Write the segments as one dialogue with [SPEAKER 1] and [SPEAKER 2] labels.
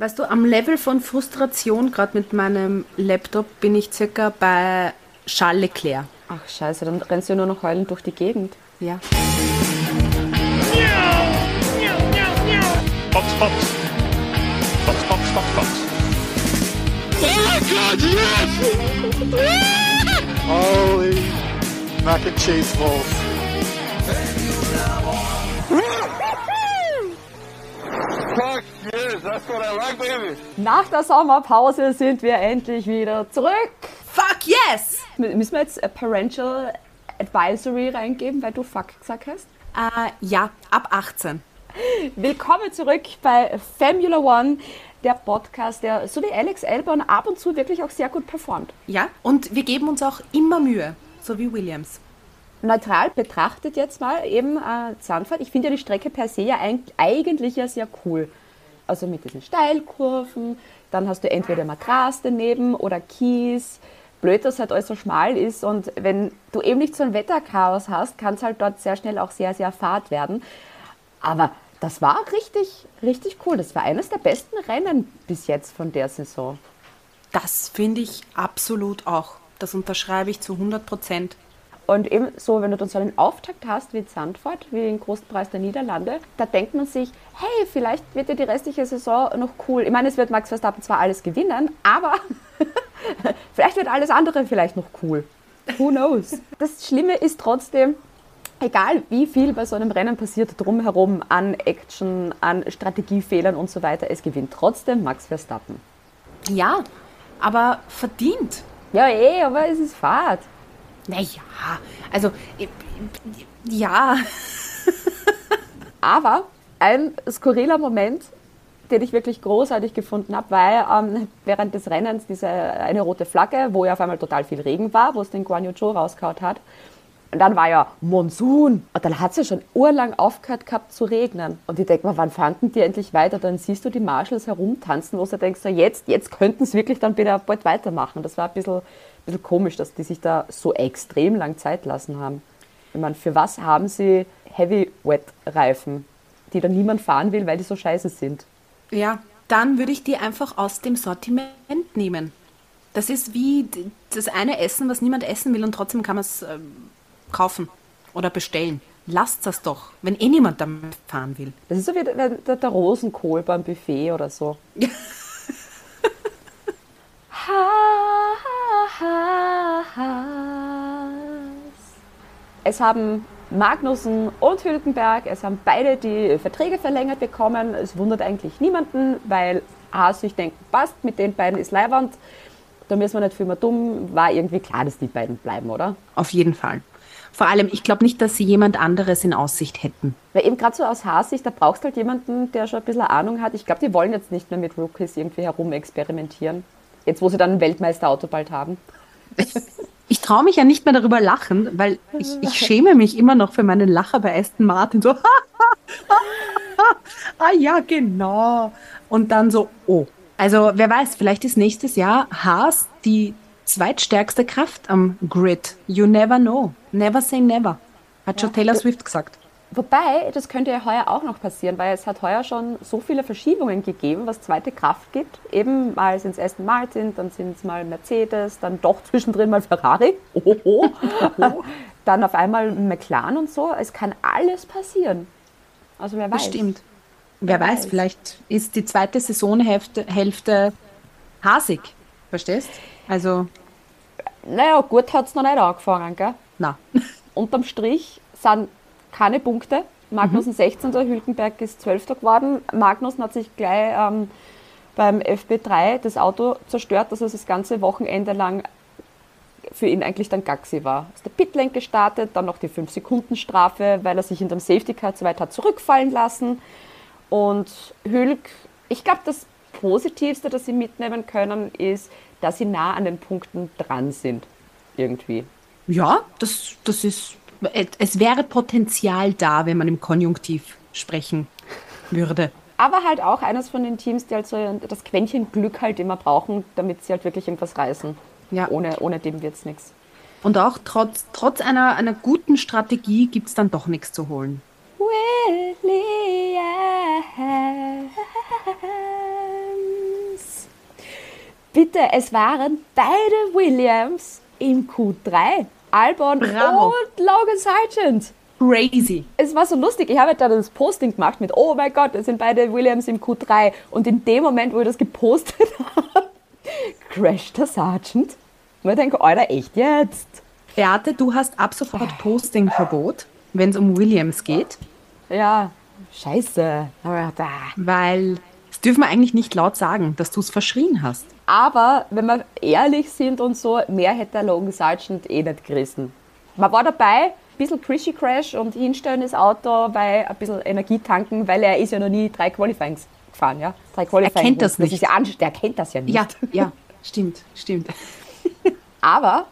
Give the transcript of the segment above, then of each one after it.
[SPEAKER 1] Weißt du, am Level von Frustration, gerade mit meinem Laptop, bin ich circa bei Charles Leclerc.
[SPEAKER 2] Ach scheiße, dann rennst du ja nur noch heulend durch die Gegend.
[SPEAKER 1] Ja.
[SPEAKER 3] Fox, Fox. Fox, Fox, Fox, Fox.
[SPEAKER 4] Oh my god, yes!
[SPEAKER 5] Holy mac and cheese balls.
[SPEAKER 4] Fuck yes, that's what I like, baby.
[SPEAKER 2] Nach der Sommerpause sind wir endlich wieder zurück.
[SPEAKER 1] Fuck yes!
[SPEAKER 2] M- Müssen wir jetzt a Parental Advisory reingeben, weil du Fuck gesagt hast?
[SPEAKER 1] Äh, ja, ab 18.
[SPEAKER 2] Willkommen zurück bei Formula One, der Podcast, der so wie Alex Albon ab und zu wirklich auch sehr gut performt.
[SPEAKER 1] Ja, und wir geben uns auch immer Mühe, so wie Williams.
[SPEAKER 2] Neutral betrachtet jetzt mal eben äh, Zandvoort. Ich finde ja die Strecke per se ja eig- eigentlich ja sehr cool. Also mit diesen Steilkurven, dann hast du entweder mal Gras daneben oder Kies. Blöd, dass halt alles so schmal ist und wenn du eben nicht so ein Wetterchaos hast, kann es halt dort sehr schnell auch sehr, sehr fad werden. Aber das war richtig, richtig cool. Das war eines der besten Rennen bis jetzt von der Saison.
[SPEAKER 1] Das finde ich absolut auch. Das unterschreibe ich zu 100 Prozent.
[SPEAKER 2] Und eben so, wenn du dann so einen Auftakt hast wie Zandvoort, wie den Großen Preis der Niederlande, da denkt man sich, hey, vielleicht wird ja die restliche Saison noch cool. Ich meine, es wird Max Verstappen zwar alles gewinnen, aber vielleicht wird alles andere vielleicht noch cool. Who knows? Das Schlimme ist trotzdem, egal wie viel bei so einem Rennen passiert drumherum an Action, an Strategiefehlern und so weiter, es gewinnt trotzdem Max Verstappen.
[SPEAKER 1] Ja, aber verdient.
[SPEAKER 2] Ja, eh, aber es ist Fahrt.
[SPEAKER 1] Naja, also, äh, ja.
[SPEAKER 2] Aber ein skurriler Moment, den ich wirklich großartig gefunden habe, weil ähm, während des Rennens diese eine rote Flagge, wo ja auf einmal total viel Regen war, wo es den Guan Yu Zhou rausgehauen hat. Und dann war ja Monsun. Und dann hat es ja schon urlang aufgehört gehabt zu regnen. Und ich denke mal, wann fanden die endlich weiter? Dann siehst du die Marshals herumtanzen, wo du denkst, so jetzt, jetzt könnten es wirklich dann bald weitermachen. Das war ein bisschen, bisschen komisch, dass die sich da so extrem lang Zeit lassen haben. Ich meine, für was haben sie Heavy Wet Reifen, die dann niemand fahren will, weil die so scheiße sind?
[SPEAKER 1] Ja, dann würde ich die einfach aus dem Sortiment nehmen. Das ist wie das eine Essen, was niemand essen will und trotzdem kann man es ähm, kaufen oder bestellen. Lasst das doch, wenn eh niemand damit fahren will.
[SPEAKER 2] Das ist so wie der, der, der Rosenkohl beim Buffet oder so. Ha, Es haben Magnussen und Hülkenberg, es haben beide die Verträge verlängert bekommen. Es wundert eigentlich niemanden, weil Haas sich denkt, passt, mit den beiden ist Leiwand. Da müssen wir nicht viel mehr dumm. War irgendwie klar, dass die beiden bleiben, oder?
[SPEAKER 1] Auf jeden Fall. Vor allem, ich glaube nicht, dass sie jemand anderes in Aussicht hätten.
[SPEAKER 2] Weil eben gerade so aus Haas-Sicht, da brauchst du halt jemanden, der schon ein bisschen Ahnung hat. Ich glaube, die wollen jetzt nicht mehr mit Rookies irgendwie herumexperimentieren. Jetzt, wo sie dann ein Weltmeisterauto bald haben.
[SPEAKER 1] Ich traue mich ja nicht mehr darüber lachen, weil ich, ich schäme mich immer noch für meinen Lacher bei Aston Martin. So, ah ja, genau. Und dann so, oh. Also wer weiß, vielleicht ist nächstes Jahr Haas die zweitstärkste Kraft am Grid. You never know. Never say never. Hat schon Taylor Swift gesagt.
[SPEAKER 2] Wobei, das könnte ja heuer auch noch passieren, weil es hat heuer schon so viele Verschiebungen gegeben, was zweite Kraft gibt. Eben mal sind es Aston Martin, dann sind es mal Mercedes, dann doch zwischendrin mal Ferrari. Ohoho. dann auf einmal McLaren und so. Es kann alles passieren. Also wer weiß.
[SPEAKER 1] Bestimmt. Wer weiß, vielleicht ist die zweite Saisonhälfte Hälfte hasig. Verstehst? Also,
[SPEAKER 2] Naja, gut hat es noch nicht angefangen, gell?
[SPEAKER 1] na.
[SPEAKER 2] Unterm Strich sind keine Punkte. Magnussen 16. Hülkenberg ist 12. geworden. Magnussen hat sich gleich ähm, beim FB3 das Auto zerstört, dass es das ganze Wochenende lang für ihn eigentlich dann Gaxi war. Ist der Pitlane gestartet, dann noch die 5-Sekunden-Strafe, weil er sich in dem Safety Car zu weit hat zurückfallen lassen. Und Hülk, ich glaube, das Positivste, das sie mitnehmen können, ist, dass sie nah an den Punkten dran sind. Irgendwie.
[SPEAKER 1] Ja, das, das ist. Es wäre Potenzial da, wenn man im Konjunktiv sprechen würde.
[SPEAKER 2] Aber halt auch eines von den Teams, die halt so das Quäntchen Glück halt immer brauchen, damit sie halt wirklich irgendwas reißen.
[SPEAKER 1] Ja.
[SPEAKER 2] Ohne, ohne dem wird es nichts.
[SPEAKER 1] Und auch trotz, trotz einer, einer guten Strategie gibt es dann doch nichts zu holen.
[SPEAKER 2] Bitte, es waren beide Williams im Q3. Albon
[SPEAKER 1] Bravo.
[SPEAKER 2] und Logan Sargent.
[SPEAKER 1] Crazy.
[SPEAKER 2] Es war so lustig. Ich habe da das Posting gemacht mit, oh mein Gott, es sind beide Williams im Q3. Und in dem Moment, wo ich das gepostet habe, crasht der Sergeant. Und ich denke, Alter, echt jetzt?
[SPEAKER 1] Beate, du hast ab sofort Postingverbot, wenn es um Williams geht,
[SPEAKER 2] Ja, scheiße.
[SPEAKER 1] Weil das dürfen wir eigentlich nicht laut sagen, dass du es verschrien hast.
[SPEAKER 2] Aber wenn wir ehrlich sind und so, mehr hätte der Logan Sargent eh nicht gerissen. Man war dabei, ein bisschen Crishy Crash und hinstellen das Auto bei ein bisschen Energie tanken, weil er ist ja noch nie drei Qualifyings gefahren, ja? Drei Qualifying
[SPEAKER 1] kennt das nicht.
[SPEAKER 2] ist ja der kennt das ja nicht.
[SPEAKER 1] Ja, ja, stimmt, stimmt.
[SPEAKER 2] Aber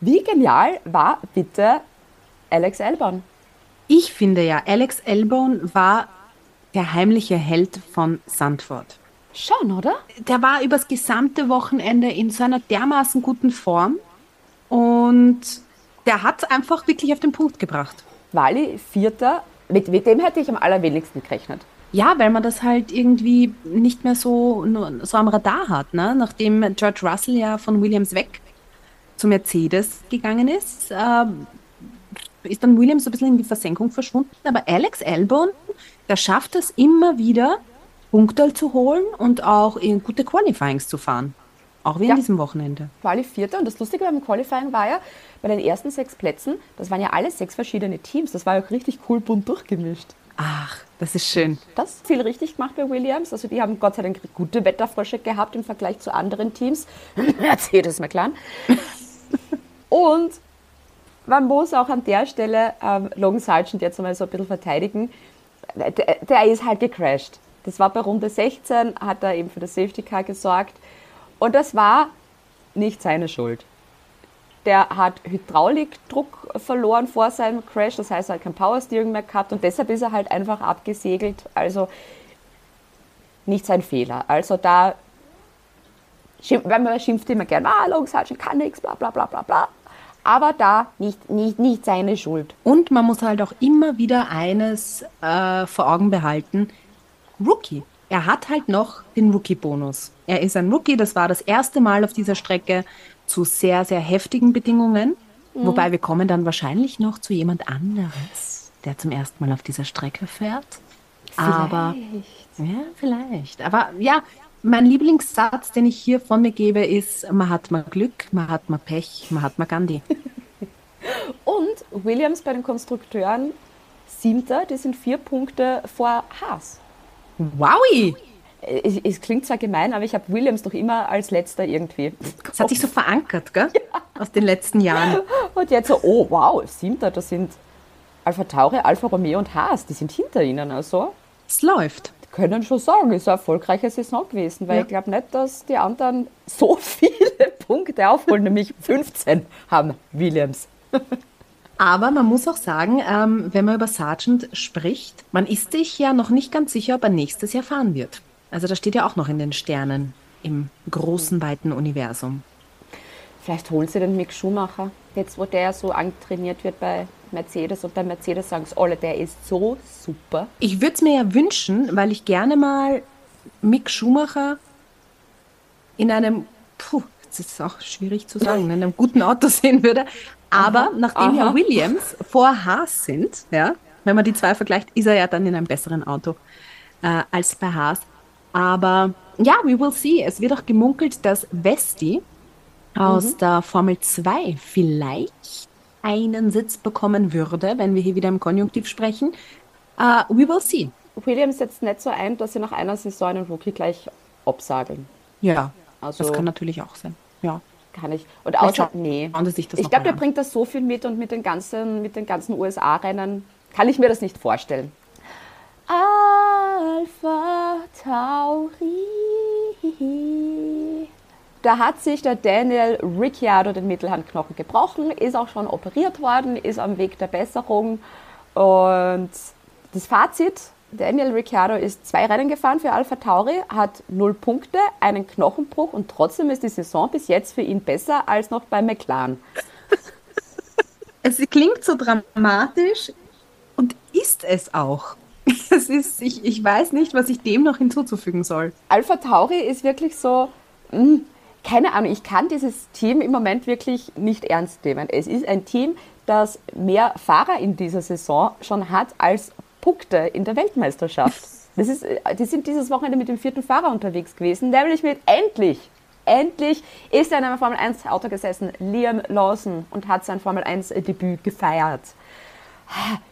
[SPEAKER 2] wie genial war bitte Alex Albon?
[SPEAKER 1] Ich finde ja, Alex Elbone war der heimliche Held von Sandford.
[SPEAKER 2] Schon, oder?
[SPEAKER 1] Der war übers gesamte Wochenende in so einer dermaßen guten Form und der hat es einfach wirklich auf den Punkt gebracht.
[SPEAKER 2] Wally, Vierter. Mit, mit dem hätte ich am allerwenigsten gerechnet.
[SPEAKER 1] Ja, weil man das halt irgendwie nicht mehr so, so am Radar hat. Ne? Nachdem George Russell ja von Williams weg zu Mercedes gegangen ist, ähm, ist dann Williams so ein bisschen in die Versenkung verschwunden. Aber Alex Albon, der schafft es immer wieder, Punkte zu holen und auch in gute Qualifyings zu fahren. Auch wie
[SPEAKER 2] Ja.
[SPEAKER 1] an diesem Wochenende.
[SPEAKER 2] Quali Vierter. Und das Lustige beim Qualifying war ja, bei den ersten sechs Plätzen, das waren ja alle sechs verschiedene Teams. Das war ja auch richtig cool bunt durchgemischt.
[SPEAKER 1] Ach, das ist schön.
[SPEAKER 2] Das viel richtig gemacht bei Williams. Also die haben Gott sei Dank gute Wetterfrösche gehabt im Vergleich zu anderen Teams. Mercedes McLaren. Und man muss auch an der Stelle ähm, Logan Sargent jetzt einmal so ein bisschen verteidigen. Der, der ist halt gecrashed. Das war bei Runde 16, hat er eben für das Safety Car gesorgt. Und das war nicht seine Schuld. Der hat Hydraulikdruck verloren vor seinem Crash, das heißt, er hat kein Powersteering mehr gehabt und deshalb ist er halt einfach abgesegelt. Also nicht sein Fehler. Also da, wenn man schimpft immer gern, ah, Logan Sargent kann nichts, bla bla bla bla bla. Aber da nicht, nicht, nicht seine Schuld.
[SPEAKER 1] Und man muss halt auch immer wieder eines äh, vor Augen behalten. Rookie. Er hat halt noch den Rookie-Bonus. Er ist ein Rookie, das war das erste Mal auf dieser Strecke zu sehr, sehr heftigen Bedingungen. Wobei wir kommen dann wahrscheinlich noch zu jemand anderes, der zum ersten Mal auf dieser Strecke fährt. Aber ja, vielleicht. Aber ja, mein Lieblingssatz, den ich hier von mir gebe, ist, man hat mal Glück, man hat mal Pech, man hat mal Gandhi.
[SPEAKER 2] Und Williams bei den Konstrukteuren siebter, die sind vier Punkte vor Haas.
[SPEAKER 1] Wowi!
[SPEAKER 2] Es, es klingt zwar gemein, aber ich habe Williams doch immer als letzter irgendwie.
[SPEAKER 1] Das hat sich so verankert, gell? Aus den letzten Jahren.
[SPEAKER 2] Und jetzt so, oh wow, siebter, das sind Alpha Tauri, Alfa Romeo und Haas, die sind hinter ihnen. Also
[SPEAKER 1] Es läuft.
[SPEAKER 2] Können schon sagen, ist eine erfolgreiche Saison gewesen, weil
[SPEAKER 1] Ja.
[SPEAKER 2] ich glaube nicht, dass die anderen so viele Punkte aufholen, nämlich 15 haben Williams.
[SPEAKER 1] Aber man muss auch sagen, ähm, wenn man über Sargent spricht, man ist sich ja noch nicht ganz sicher, ob er nächstes Jahr fahren wird. Also das steht ja auch noch in den Sternen im großen, weiten Universum.
[SPEAKER 2] Vielleicht holen sie den Mick Schumacher, jetzt wo der so antrainiert wird bei Mercedes und bei Mercedes sagen es alle, der ist so super.
[SPEAKER 1] Ich würde es mir ja wünschen, weil ich gerne mal Mick Schumacher in einem, puh, das ist auch schwierig zu sagen, in einem guten Auto sehen würde. Aber nachdem
[SPEAKER 2] aha.
[SPEAKER 1] ja Williams vor Haas sind, ja, wenn man die zwei vergleicht, ist er ja dann in einem besseren Auto äh, als bei Haas. Aber ja, we will see. Es wird auch gemunkelt, dass Vesti aus der Formel 2 vielleicht einen Sitz bekommen würde, wenn wir hier wieder im Konjunktiv sprechen. Uh, we will see.
[SPEAKER 2] Williams setzt nicht so ein, dass sie nach einer Saison einen Rookie gleich absageln.
[SPEAKER 1] Ja,
[SPEAKER 2] Also-
[SPEAKER 1] das kann natürlich auch sein. Ja.
[SPEAKER 2] Kann ich. Und außer, nee. ich glaube, der
[SPEAKER 1] an.
[SPEAKER 2] bringt das so viel mit und mit den ganzen, mit den ganzen USA-Rennen kann ich mir das nicht vorstellen. Alpha Tauri. Da hat sich der Daniel Ricciardo den Mittelhandknochen gebrochen, ist auch schon operiert worden, ist am Weg der Besserung. Und das Fazit, Daniel Ricciardo ist zwei Rennen gefahren für Alpha Tauri, hat null Punkte, einen Knochenbruch und trotzdem ist die Saison bis jetzt für ihn besser als noch bei McLaren.
[SPEAKER 1] Es klingt so dramatisch und ist es auch. Es ist, ich, ich weiß nicht, was ich dem noch hinzuzufügen soll.
[SPEAKER 2] Alpha Tauri ist wirklich so, mm, keine Ahnung, ich kann dieses Team im Moment wirklich nicht ernst nehmen. Es ist ein Team, das mehr Fahrer in dieser Saison schon hat als Punkte in der Weltmeisterschaft. Das ist, äh, die sind dieses Wochenende mit dem vierten Fahrer unterwegs gewesen, nämlich mit endlich, endlich ist er in einem Formel 1 Auto gesessen, Liam Lawson, und hat sein Formel 1 Debüt gefeiert.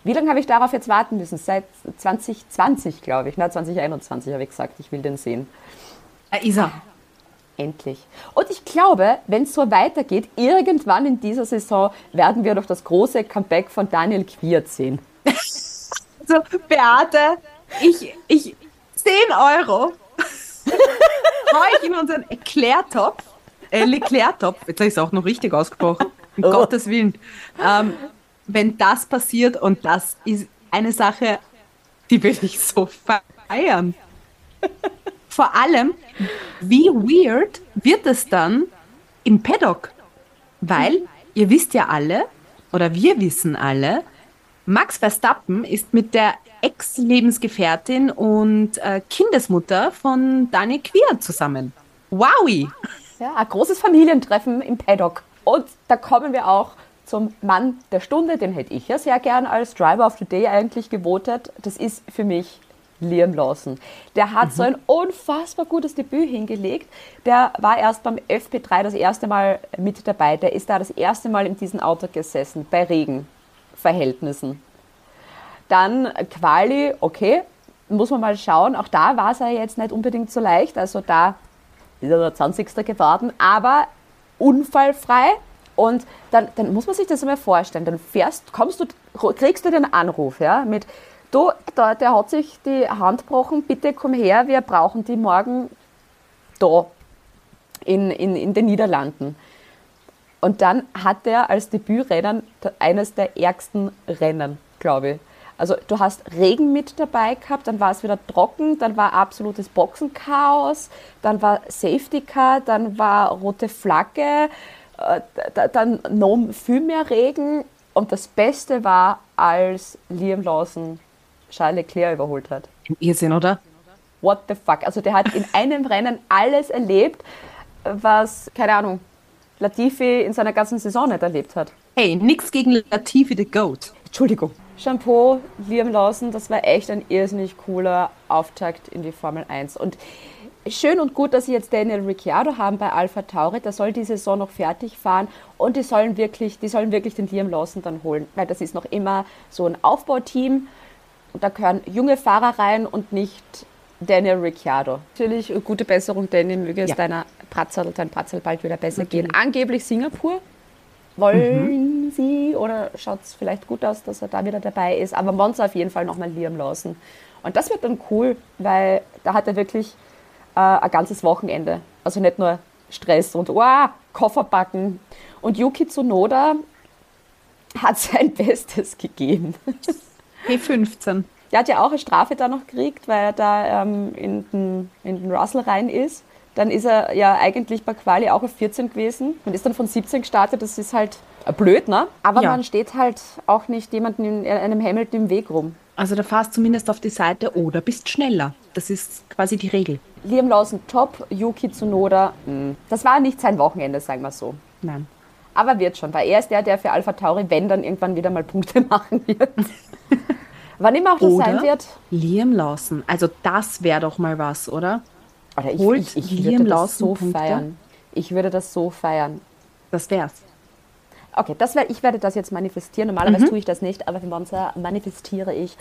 [SPEAKER 2] Wie lange habe ich darauf jetzt warten müssen? Seit 2020, glaube ich. Na, 2021 habe ich gesagt, ich will den sehen.
[SPEAKER 1] Ist er.
[SPEAKER 2] Endlich. Und ich glaube, wenn es so weitergeht, irgendwann in dieser Saison werden wir doch das große Comeback von Daniel Quiert sehen.
[SPEAKER 1] So, Beate, ich, ich, 10 Euro hau ich in unseren Erklärtopf, äh, Leclerc-Topf, jetzt habe ich es auch noch richtig ausgesprochen, um
[SPEAKER 2] Oh.
[SPEAKER 1] Gottes Willen. Ähm, wenn das passiert und das ist eine Sache, die will ich so feiern. Vor allem, wie weird wird es dann im Paddock? Weil, ihr wisst ja alle, oder wir wissen alle, Max Verstappen ist mit der Ex-Lebensgefährtin und äh, Kindesmutter von Daniel Quier zusammen. Wowi!
[SPEAKER 2] Ja, ein großes Familientreffen im Paddock. Und da kommen wir auch zum Mann der Stunde, den hätte ich ja sehr gern als Driver of the Day eigentlich gewotet. Das ist für mich Liam Lawson. Der hat so ein unfassbar gutes Debüt hingelegt. Der war erst beim FP3 das erste Mal mit dabei. Der ist da das erste Mal in diesem Auto gesessen, bei Regenverhältnissen. Dann Quali, okay, muss man mal schauen. Auch da war es ja jetzt nicht unbedingt so leicht. Also da ist er der 20. geworden, aber unfallfrei. Und dann, dann muss man sich das einmal vorstellen. Dann fährst, kommst du, kriegst du den Anruf, ja, mit du, da, der hat sich die Hand gebrochen, bitte komm her, wir brauchen die morgen da in, in, in den Niederlanden. Und dann hat er als Debütrennen eines der ärgsten Rennen, glaube ich. Also du hast Regen mit dabei gehabt, dann war es wieder trocken, dann war absolutes Boxenchaos, dann war Safety Car, dann war rote Flagge, äh, da- dann noch viel mehr Regen. Und das Beste war, als Liam Lawson Charles Leclerc überholt hat.
[SPEAKER 1] Irrsinn, oder?
[SPEAKER 2] What the fuck? Also der hat in einem Rennen alles erlebt, was, keine Ahnung, Latifi in seiner ganzen Saison nicht erlebt hat.
[SPEAKER 1] Hey, nix gegen Latifi the Goat.
[SPEAKER 2] Entschuldigung. Shampoo, Liam Lawson, das war echt ein irrsinnig cooler Auftakt in die Formel 1. Und schön und gut, dass sie jetzt Daniel Ricciardo haben bei Alpha Tauri. Der soll die Saison noch fertig fahren und die sollen wirklich, die sollen wirklich den Liam Lawson dann holen, weil das ist noch immer so ein Aufbauteam. Und da gehören junge Fahrer rein und nicht Daniel Ricciardo. Natürlich äh, gute Besserung, Daniel, möge es
[SPEAKER 1] Ja.
[SPEAKER 2] deiner Pratzel, dein Pratzel bald wieder besser gehen. Angeblich Singapur. Wollen Sie oder schaut es vielleicht gut aus, dass er da wieder dabei ist? Aber Monza auf jeden Fall nochmal Liam Lawson. Und das wird dann cool, weil da hat er wirklich äh, ein ganzes Wochenende. Also nicht nur Stress und wow, Koffer packen. Und Yuki Tsunoda hat sein Bestes gegeben.
[SPEAKER 1] P15.
[SPEAKER 2] Der hat ja auch eine Strafe da noch gekriegt, weil er da ähm, in, den, in den Russell rein ist. Dann ist er ja eigentlich bei Quali auch auf 14 gewesen und ist dann von 17 gestartet. Das ist halt äh, blöd, ne? Aber
[SPEAKER 1] Ja.
[SPEAKER 2] man steht halt auch nicht jemandem in einem Hamilton im Weg rum.
[SPEAKER 1] Also da fahrst zumindest auf die Seite oder bist schneller. Das ist quasi die Regel.
[SPEAKER 2] Liam Lawson top, Yuki Tsunoda, mh. das war nicht sein Wochenende, sagen wir so.
[SPEAKER 1] Nein.
[SPEAKER 2] Aber wird schon, weil er ist der, der für Alpha Tauri, wenn dann irgendwann wieder mal Punkte machen wird. Wann immer auch das sein
[SPEAKER 1] Oder
[SPEAKER 2] wird.
[SPEAKER 1] Liam Lawson. Also das wäre doch mal was, oder?
[SPEAKER 2] Oder ich,
[SPEAKER 1] Holt
[SPEAKER 2] ich, ich
[SPEAKER 1] Liam
[SPEAKER 2] würde das
[SPEAKER 1] Lawson
[SPEAKER 2] so
[SPEAKER 1] Punkte?
[SPEAKER 2] feiern. Ich würde das so feiern.
[SPEAKER 1] Das wär's.
[SPEAKER 2] Okay, das wär, ich werde das jetzt manifestieren. Normalerweise tue ich das nicht, aber für Monza manifestiere ich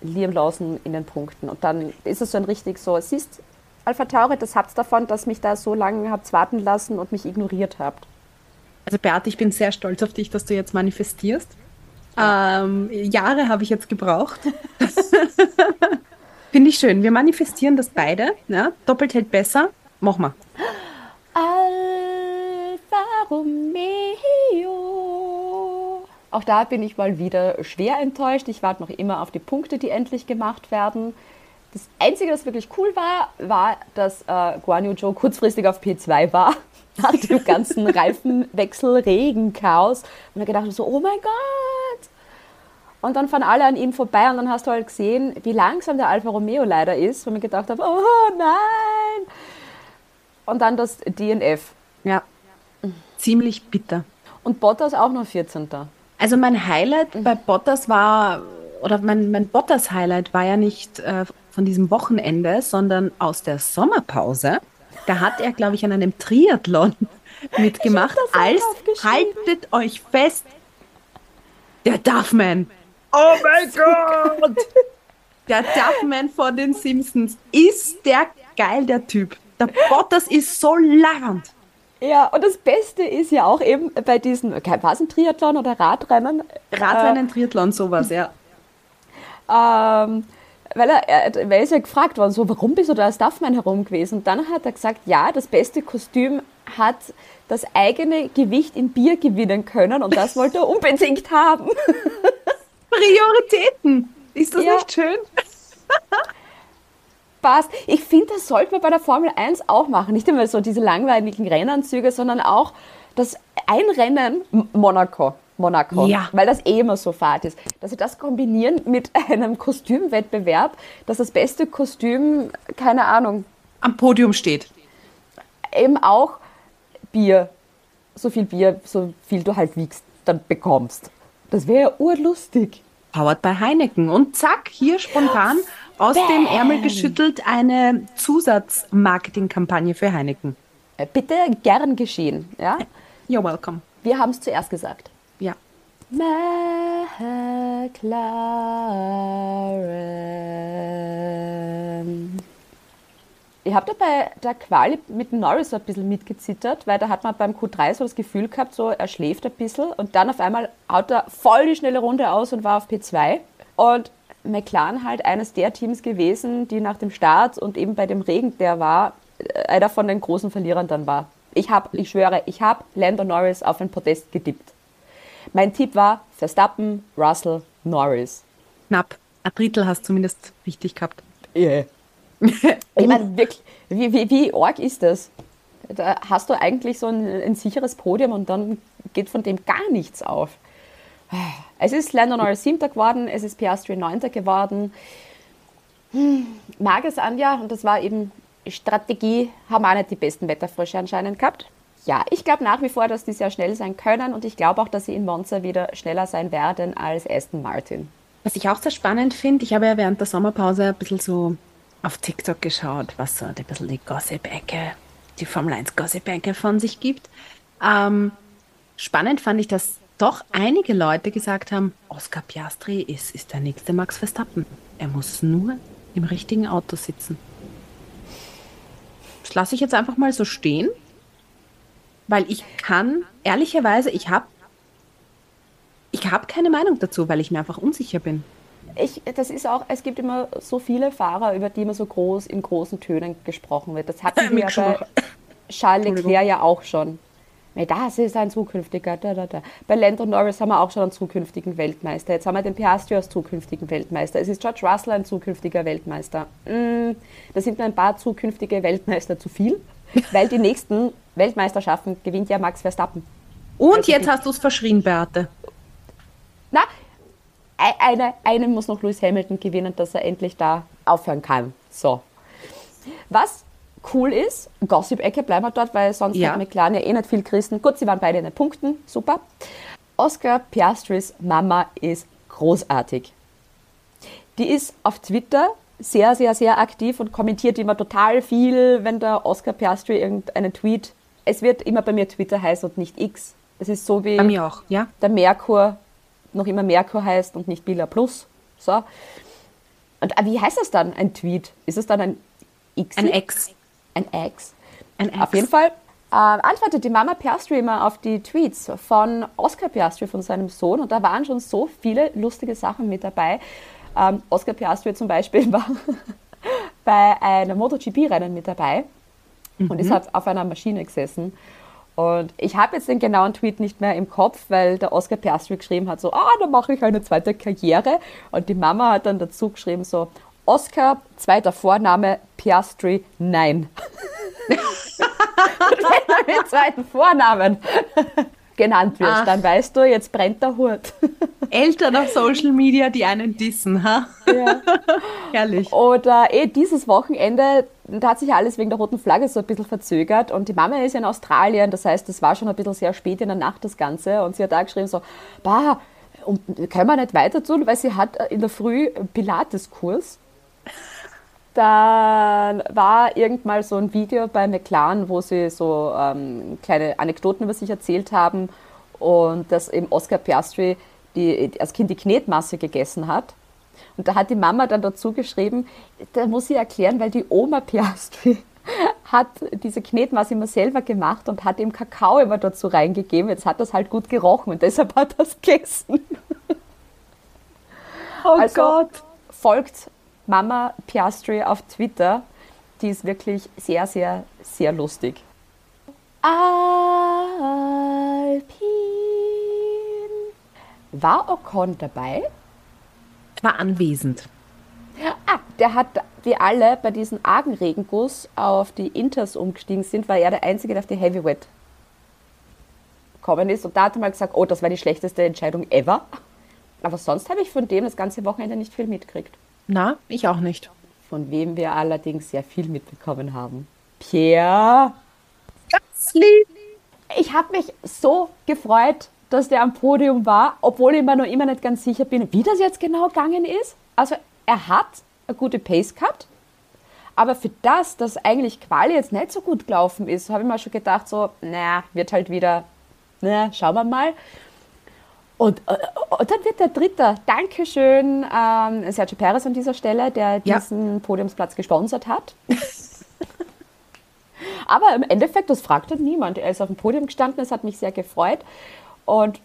[SPEAKER 2] Liam Lawson in den Punkten. Und dann ist es so ein richtig so, siehst, Alpha Tauri, das habt's davon, dass mich da so lange habt warten lassen und mich ignoriert habt.
[SPEAKER 1] Also Beate, ich bin sehr stolz auf dich, dass du jetzt manifestierst. Ähm, Jahre habe ich jetzt gebraucht. Finde ich schön. Wir manifestieren das beide. Ja? Doppelt hält besser. Mach mal.
[SPEAKER 2] Alfa Romeo. Auch da bin ich mal wieder schwer enttäuscht. Ich warte noch immer auf die Punkte, die endlich gemacht werden. Das Einzige, was wirklich cool war, war, dass äh, Guan Yu Zhou kurzfristig auf P2 war. Nach dem ganzen Reifenwechsel, Regenchaos. Und er gedacht so, oh mein Gott. Und dann fahren alle an ihm vorbei und dann hast du halt gesehen, wie langsam der Alfa Romeo leider ist, wo mir gedacht habe, oh nein. Und dann das DNF.
[SPEAKER 1] Ja. Ziemlich bitter.
[SPEAKER 2] Und Bottas auch nur 14.
[SPEAKER 1] Also mein Highlight bei Bottas war, oder mein, mein Bottas-Highlight war ja nicht äh, von diesem Wochenende, sondern aus der Sommerpause. Da hat er, glaube ich, an einem Triathlon mitgemacht, als, haltet euch fest, der Duffman. Oh mein Gott! Der Duffman von den Simpsons. Ist der geil, der Typ. Der Bottas ist so labernd.
[SPEAKER 2] Ja, und das Beste ist ja auch eben bei diesen, war es ein Triathlon oder Radrennen?
[SPEAKER 1] Radrennen, Triathlon, sowas, ja.
[SPEAKER 2] Ähm, weil er, er, weil er ist ja gefragt worden, so, warum bist du da als Duffman herum gewesen? Und dann hat er gesagt, ja, das beste Kostüm hat das eigene Gewicht in Bier gewinnen können und das wollte er unbedingt haben.
[SPEAKER 1] Prioritäten. Ist das
[SPEAKER 2] Ja.
[SPEAKER 1] nicht schön?
[SPEAKER 2] Passt. Ich finde, das sollte man bei der Formel 1 auch machen. Nicht immer so diese langweiligen Rennanzüge, sondern auch das Einrennen Monaco. Monaco,
[SPEAKER 1] Ja.
[SPEAKER 2] weil das eh immer so fad ist. Dass sie das kombinieren mit einem Kostümwettbewerb, dass das beste Kostüm, keine Ahnung,
[SPEAKER 1] Am Podium steht.
[SPEAKER 2] eben auch Bier, so viel Bier, so viel du halt wiegst, dann bekommst. Das wäre ja urlustig.
[SPEAKER 1] Powered bei Heineken. Und zack, hier spontan aus dem Ärmel geschüttelt eine Zusatzmarketingkampagne für Heineken.
[SPEAKER 2] Äh, Bitte gern geschehen. Ja?
[SPEAKER 1] You're welcome.
[SPEAKER 2] Wir haben es zuerst gesagt.
[SPEAKER 1] Ja.
[SPEAKER 2] McLaren. Ich habe da bei der Quali mit Norris so ein bisschen mitgezittert, weil da hat man beim Q3 so das Gefühl gehabt, so er schläft ein bisschen und dann auf einmal haut er voll die schnelle Runde aus und war auf P2. Und McLaren halt eines der Teams gewesen, die nach dem Start und eben bei dem Regen, der war, äh, einer von den großen Verlierern dann war. Ich habe, ich schwöre, ich habe Lando Norris auf ein Podest getippt. Mein Tipp war Verstappen, Russell, Norris.
[SPEAKER 1] Knapp. Ein Drittel hast du zumindest richtig gehabt.
[SPEAKER 2] Yeah. ich meine, wirklich, wie, wie, wie arg ist das? Da hast du eigentlich so ein, ein sicheres Podium und dann geht von dem gar nichts auf. Es ist Lando Norris siebter geworden, es ist Piastri neunter geworden. Hm, mag es an, ja, und das war eben Strategie, haben auch nicht die besten Wetterfrösche anscheinend gehabt. Ja, ich glaube nach wie vor, dass die sehr schnell sein können und ich glaube auch, dass sie in Monza wieder schneller sein werden als Aston Martin.
[SPEAKER 1] Was ich auch sehr spannend finde, ich habe ja während der Sommerpause ein bisschen so auf TikTok geschaut, was so ein bisschen die Gossip-Ecke, die Formel 1 Gossip-Ecke von sich gibt. Ähm, spannend fand ich, dass doch einige Leute gesagt haben, Oscar Piastri ist, ist der nächste Max Verstappen. Er muss nur im richtigen Auto sitzen. Das lasse ich jetzt einfach mal so stehen, weil ich kann, ehrlicherweise, ich habe ich habe keine Meinung dazu, weil ich mir einfach unsicher bin.
[SPEAKER 2] Ich, das ist auch, es gibt immer so viele Fahrer, über die immer so groß in großen Tönen gesprochen wird. Das hatten wir ja bei. Charles. Leclerc ja auch schon. Das ist ein zukünftiger. Da, da, da. Bei Lando Norris haben wir auch schon einen zukünftigen Weltmeister. Jetzt haben wir den Piastri als zukünftigen Weltmeister. Es ist George Russell ein zukünftiger Weltmeister. Mm, da sind mir ein paar zukünftige Weltmeister zu viel, weil die nächsten Weltmeisterschaften gewinnt ja Max Verstappen.
[SPEAKER 1] Und
[SPEAKER 2] Also
[SPEAKER 1] jetzt hast du es verschrien, Beate.
[SPEAKER 2] Na, ei- eine, eine muss noch Lewis Hamilton gewinnen, dass er endlich da aufhören kann. So. Was cool ist, Gossip-Ecke bleiben wir dort, weil sonst
[SPEAKER 1] Ja.
[SPEAKER 2] hat McLaren ja eh nicht viel Christen. Gut, sie waren beide in den Punkten, super. Oscar Piastris Mama ist großartig. Die ist auf Twitter sehr, sehr, sehr aktiv und kommentiert immer total viel, wenn der Oscar Piastri irgendeinen Tweet. Es wird immer bei mir Twitter heißen und nicht X. Es ist so wie
[SPEAKER 1] Bei mir auch, ja?
[SPEAKER 2] der Merkur noch immer Merkur heißt und nicht Billa Plus. So. Und äh, wie heißt das dann, ein Tweet? Ist es dann ein X?
[SPEAKER 1] Ein Ex.
[SPEAKER 2] Ein X.
[SPEAKER 1] Ein Ex.
[SPEAKER 2] Auf jeden Fall äh, antwortet die Mama Piastri immer auf die Tweets von Oscar Piastri, von seinem Sohn. Und da waren schon so viele lustige Sachen mit dabei. Ähm, Oscar Piastri zum Beispiel war bei einem MotoGP-Rennen mit dabei und ist halt auf einer Maschine gesessen. Und ich habe jetzt den genauen Tweet nicht mehr im Kopf, weil der Oscar Piastri geschrieben hat, so, ah, da mache ich eine zweite Karriere. Und die Mama hat dann dazu geschrieben, so, Oscar, zweiter Vorname, Piastri, nein. Mit zweiten Vornamen genannt wirst,
[SPEAKER 1] Ach.
[SPEAKER 2] dann weißt du, jetzt brennt der Hut.
[SPEAKER 1] Eltern auf Social Media, die einen dissen, ha?
[SPEAKER 2] Ja.
[SPEAKER 1] Herrlich.
[SPEAKER 2] Oder eh dieses Wochenende, da hat sich alles wegen der roten Flagge so ein bisschen verzögert und die Mama ist ja in Australien, das heißt, es war schon ein bisschen sehr spät in der Nacht das Ganze und sie hat da geschrieben so, bah, und können wir nicht weiter tun, weil sie hat in der Früh Pilates-Kurs. Dann war irgendwann so ein Video bei McLaren, wo sie so ähm, kleine Anekdoten über sich erzählt haben und dass eben Oscar Piastri die, als Kind die Knetmasse gegessen hat. Und da hat die Mama dann dazu geschrieben, da muss sie erklären, weil die Oma Piastri hat diese Knetmasse immer selber gemacht und hat ihm Kakao immer dazu reingegeben. Jetzt hat das halt gut gerochen und deshalb hat es gegessen.
[SPEAKER 1] Oh
[SPEAKER 2] also folgt Mama Piastri auf Twitter. Die ist wirklich sehr, sehr, sehr lustig. Alpin. War Ocon dabei?
[SPEAKER 1] War anwesend.
[SPEAKER 2] Ah, der hat, wie alle bei diesem argen Regenguss auf die Inters umgestiegen sind, war er der Einzige, der auf die Heavyweight gekommen ist. Und da hat er mal gesagt, oh, das war die schlechteste Entscheidung ever. Aber sonst habe ich von dem das ganze Wochenende nicht viel mitgekriegt.
[SPEAKER 1] Na, ich auch nicht.
[SPEAKER 2] Von wem wir allerdings sehr viel mitbekommen haben. Pierre.
[SPEAKER 1] Gasly.
[SPEAKER 2] Ich habe mich so gefreut, dass der am Podium war, obwohl ich mir noch immer nicht ganz sicher bin, wie das jetzt genau gegangen ist. Also er hat eine gute Pace gehabt, aber für das, dass eigentlich Quali jetzt nicht so gut gelaufen ist, habe ich mir schon gedacht, so, naja, wird halt wieder, naja, schauen wir mal. Und, äh, und dann wird der Dritte. Dankeschön, ähm, Sergio Perez an dieser Stelle, der
[SPEAKER 1] Ja.
[SPEAKER 2] diesen Podiumsplatz gesponsert hat. Aber im Endeffekt, das fragte niemand. Er ist auf dem Podium gestanden, es hat mich sehr gefreut. Und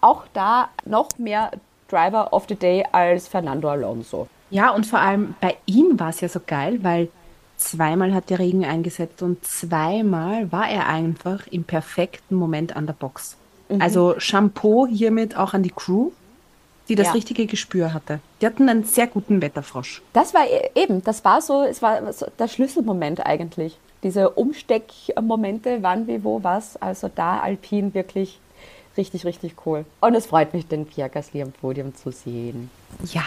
[SPEAKER 2] auch da noch mehr Driver of the Day als Fernando Alonso.
[SPEAKER 1] Ja, und vor allem bei ihm war es ja so geil, weil zweimal hat der Regen eingesetzt und zweimal war er einfach im perfekten Moment an der Box. Also Shampoo hiermit auch an die Crew, die das
[SPEAKER 2] Ja.
[SPEAKER 1] richtige Gespür hatte. Die hatten einen sehr guten Wetterfrosch.
[SPEAKER 2] Das war e- eben, das war so, es war so der Schlüsselmoment eigentlich. Diese Umsteckmomente, wann, wie, wo, was. Also da Alpin wirklich richtig, richtig cool. Und es freut mich, den Pierre Gasly am Podium zu sehen.
[SPEAKER 1] Ja.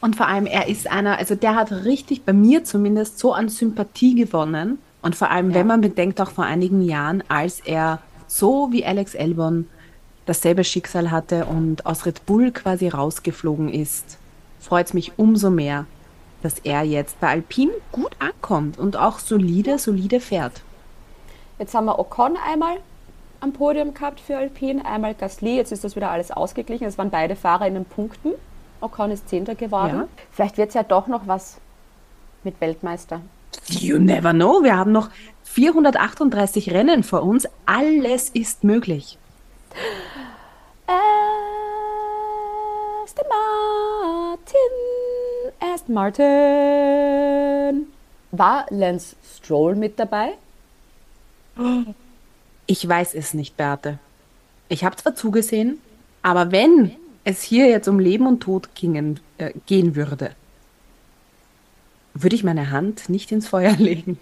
[SPEAKER 1] Und vor allem, er ist einer, also der hat richtig, bei mir zumindest, so an Sympathie gewonnen. Und vor allem, wenn man bedenkt, auch vor einigen Jahren, als er so wie Alex Albon dasselbe Schicksal hatte und aus Red Bull quasi rausgeflogen ist, freut es mich umso mehr, dass er jetzt bei Alpine gut ankommt und auch solide, solide fährt.
[SPEAKER 2] Jetzt haben wir Ocon einmal am Podium gehabt für Alpine, einmal Gasly. Jetzt ist das wieder alles ausgeglichen. Es waren beide Fahrer in den Punkten. Ocon ist Zehnter geworden.
[SPEAKER 1] Ja.
[SPEAKER 2] Vielleicht wird es ja doch noch was mit Weltmeister.
[SPEAKER 1] You never know. Wir haben noch 438 Rennen vor uns. Alles ist möglich.
[SPEAKER 2] Aston Martin, Aston Martin. War Lance Stroll mit dabei?
[SPEAKER 1] Ich weiß es nicht, Beate. Ich habe zwar zugesehen, aber wenn es hier jetzt um Leben und Tod gingen, äh, gehen würde, würde ich meine Hand nicht ins Feuer legen.